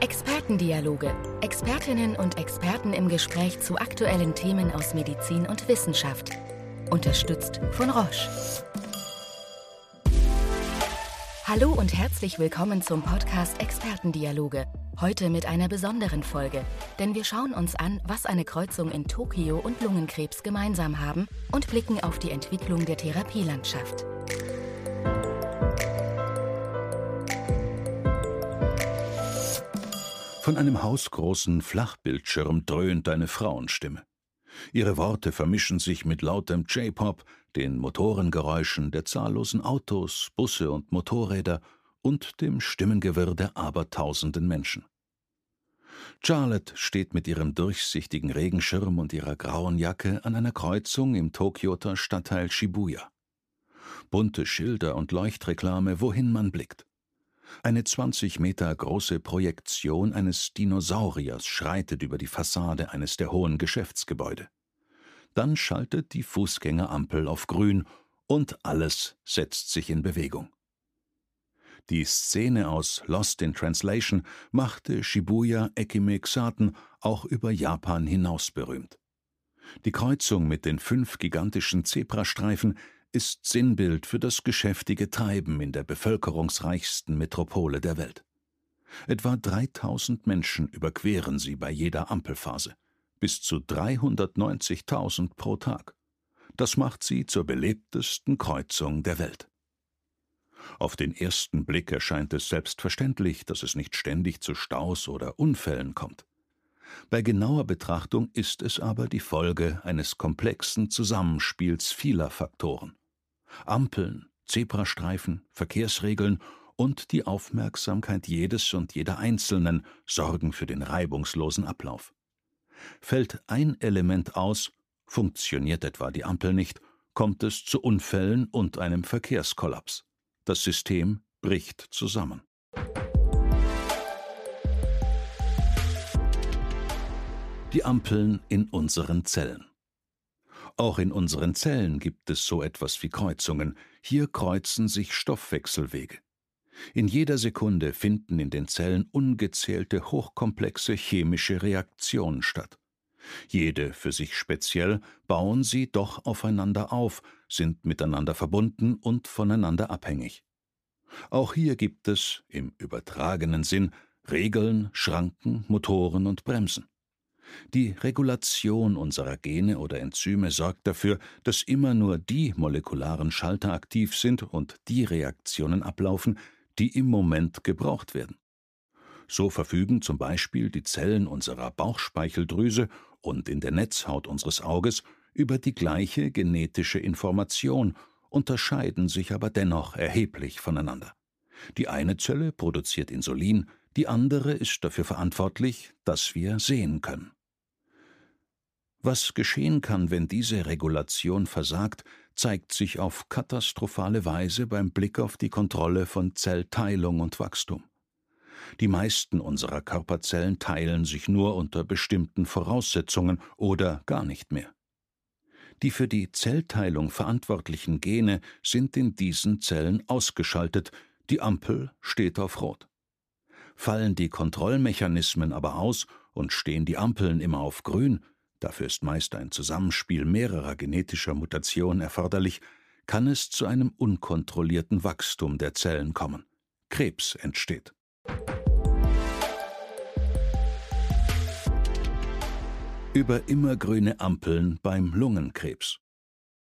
Expertendialoge. Expertinnen und Experten im Gespräch zu aktuellen Themen aus Medizin und Wissenschaft. Unterstützt von Roche. Hallo und herzlich willkommen zum Podcast Expertendialoge. Heute mit einer besonderen Folge, denn wir schauen uns an, was eine Kreuzung in Tokio und Lungenkrebs gemeinsam haben und blicken auf die Entwicklung der Therapielandschaft. Von einem hausgroßen Flachbildschirm dröhnt eine Frauenstimme. Ihre Worte vermischen sich mit lautem J-Pop, den Motorengeräuschen der zahllosen Autos, Busse und Motorräder und dem Stimmengewirr der abertausenden Menschen. Charlotte steht mit ihrem durchsichtigen Regenschirm und ihrer grauen Jacke an einer Kreuzung im Tokioter Stadtteil Shibuya. Bunte Schilder und Leuchtreklame, wohin man blickt. Eine 20 Meter große Projektion eines Dinosauriers schreitet über die Fassade eines der hohen Geschäftsgebäude. Dann schaltet die Fußgängerampel auf grün und alles setzt sich in Bewegung. Die Szene aus Lost in Translation machte Shibuya Ekime Xaten auch über Japan hinaus berühmt. Die Kreuzung mit den fünf gigantischen Zebrastreifen ist Sinnbild für das geschäftige Treiben in der bevölkerungsreichsten Metropole der Welt. Etwa 3000 Menschen überqueren sie bei jeder Ampelphase, bis zu 390.000 pro Tag. Das macht sie zur belebtesten Kreuzung der Welt. Auf den ersten Blick erscheint es selbstverständlich, dass es nicht ständig zu Staus oder Unfällen kommt. Bei genauer Betrachtung ist es aber die Folge eines komplexen Zusammenspiels vieler Faktoren. Ampeln, Zebrastreifen, Verkehrsregeln und die Aufmerksamkeit jedes und jeder Einzelnen sorgen für den reibungslosen Ablauf. Fällt ein Element aus, funktioniert etwa die Ampel nicht, kommt es zu Unfällen und einem Verkehrskollaps. Das System bricht zusammen. Die Ampeln in unseren Zellen. Auch in unseren Zellen gibt es so etwas wie Kreuzungen. Hier kreuzen sich Stoffwechselwege. In jeder Sekunde finden in den Zellen ungezählte hochkomplexe chemische Reaktionen statt. Jede für sich speziell bauen sie doch aufeinander auf, sind miteinander verbunden und voneinander abhängig. Auch hier gibt es, im übertragenen Sinn, Regeln, Schranken, Motoren und Bremsen. Die Regulation unserer Gene oder Enzyme sorgt dafür, dass immer nur die molekularen Schalter aktiv sind und die Reaktionen ablaufen, die im Moment gebraucht werden. So verfügen zum Beispiel die Zellen unserer Bauchspeicheldrüse und in der Netzhaut unseres Auges über die gleiche genetische Information, unterscheiden sich aber dennoch erheblich voneinander. Die eine Zelle produziert Insulin, die andere ist dafür verantwortlich, dass wir sehen können. Was geschehen kann, wenn diese Regulation versagt, zeigt sich auf katastrophale Weise beim Blick auf die Kontrolle von Zellteilung und Wachstum. Die meisten unserer Körperzellen teilen sich nur unter bestimmten Voraussetzungen oder gar nicht mehr. Die für die Zellteilung verantwortlichen Gene sind in diesen Zellen ausgeschaltet, die Ampel steht auf Rot. Fallen die Kontrollmechanismen aber aus und stehen die Ampeln immer auf Grün, dafür ist meist ein Zusammenspiel mehrerer genetischer Mutationen erforderlich, kann es zu einem unkontrollierten Wachstum der Zellen kommen. Krebs entsteht. Über immergrüne Ampeln beim Lungenkrebs.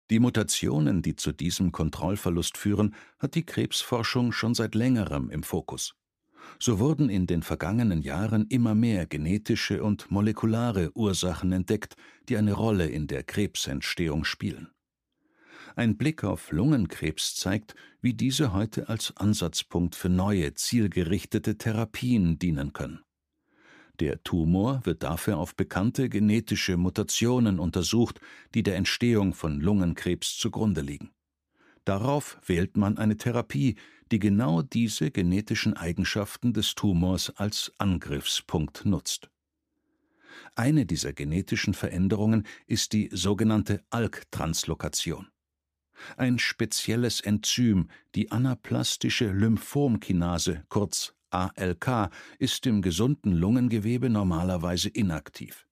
Die Mutationen, die zu diesem Kontrollverlust führen, hat die Krebsforschung schon seit längerem im Fokus so wurden in den vergangenen Jahren immer mehr genetische und molekulare Ursachen entdeckt, die eine Rolle in der Krebsentstehung spielen. Ein Blick auf Lungenkrebs zeigt, wie diese heute als Ansatzpunkt für neue, zielgerichtete Therapien dienen können. Der Tumor wird dafür auf bekannte genetische Mutationen untersucht, die der Entstehung von Lungenkrebs zugrunde liegen. Darauf wählt man eine Therapie, die genau diese genetischen Eigenschaften des Tumors als Angriffspunkt nutzt. Eine dieser genetischen Veränderungen ist die sogenannte ALK-Translokation. Ein spezielles Enzym, die anaplastische Lymphomkinase, kurz ALK, ist im gesunden Lungengewebe normalerweise inaktiv.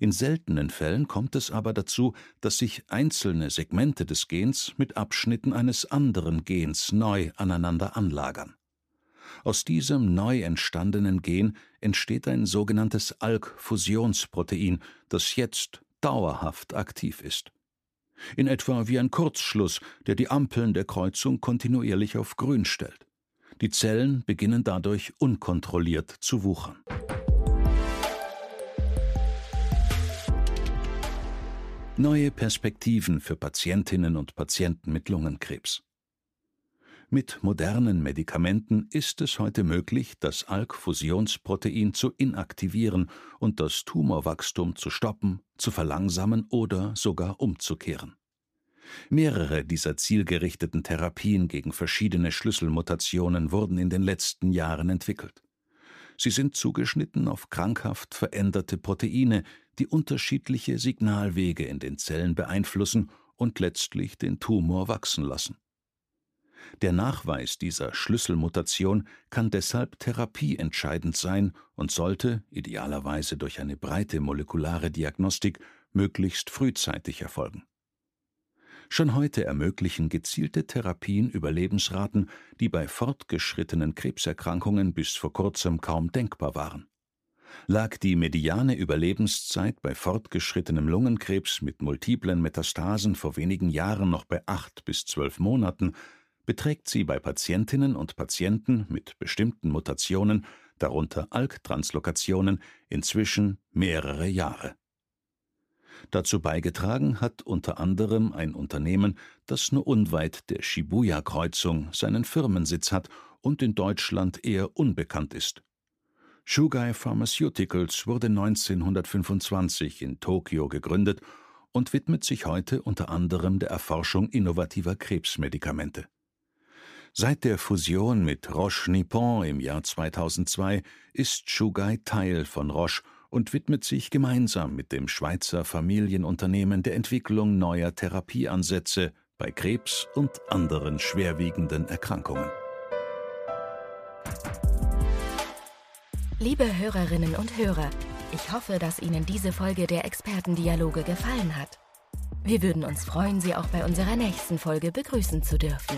In seltenen Fällen kommt es aber dazu, dass sich einzelne Segmente des Gens mit Abschnitten eines anderen Gens neu aneinander anlagern. Aus diesem neu entstandenen Gen entsteht ein sogenanntes ALK-Fusionsprotein, das jetzt dauerhaft aktiv ist. In etwa wie ein Kurzschluss, der die Ampeln der Kreuzung kontinuierlich auf grün stellt. Die Zellen beginnen dadurch unkontrolliert zu wuchern. Neue Perspektiven für Patientinnen und Patienten mit Lungenkrebs. Mit modernen Medikamenten ist es heute möglich, das ALK-Fusionsprotein zu inaktivieren und das Tumorwachstum zu stoppen, zu verlangsamen oder sogar umzukehren. Mehrere dieser zielgerichteten Therapien gegen verschiedene Schlüsselmutationen wurden in den letzten Jahren entwickelt. Sie sind zugeschnitten auf krankhaft veränderte Proteine, die unterschiedliche Signalwege in den Zellen beeinflussen und letztlich den Tumor wachsen lassen. Der Nachweis dieser Schlüsselmutation kann deshalb therapieentscheidend sein und sollte, idealerweise durch eine breite molekulare Diagnostik, möglichst frühzeitig erfolgen. Schon heute ermöglichen gezielte Therapien Überlebensraten, die bei fortgeschrittenen Krebserkrankungen bis vor kurzem kaum denkbar waren. Lag die mediane Überlebenszeit bei fortgeschrittenem Lungenkrebs mit multiplen Metastasen vor wenigen Jahren noch bei acht bis zwölf Monaten, beträgt sie bei Patientinnen und Patienten mit bestimmten Mutationen, darunter ALK-Translokationen, inzwischen mehrere Jahre. Dazu beigetragen hat unter anderem ein Unternehmen, das nur unweit der Shibuya-Kreuzung seinen Firmensitz hat und in Deutschland eher unbekannt ist. Shugai Pharmaceuticals wurde 1925 in Tokio gegründet und widmet sich heute unter anderem der Erforschung innovativer Krebsmedikamente. Seit der Fusion mit Roche Nippon im Jahr 2002 ist Shugai Teil von Roche und widmet sich gemeinsam mit dem Schweizer Familienunternehmen der Entwicklung neuer Therapieansätze bei Krebs und anderen schwerwiegenden Erkrankungen. Liebe Hörerinnen und Hörer, ich hoffe, dass Ihnen diese Folge der Expertendialoge gefallen hat. Wir würden uns freuen, Sie auch bei unserer nächsten Folge begrüßen zu dürfen.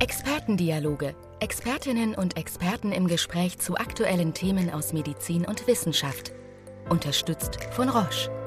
Expertendialoge. Expertinnen und Experten im Gespräch zu aktuellen Themen aus Medizin und Wissenschaft. Unterstützt von Roche.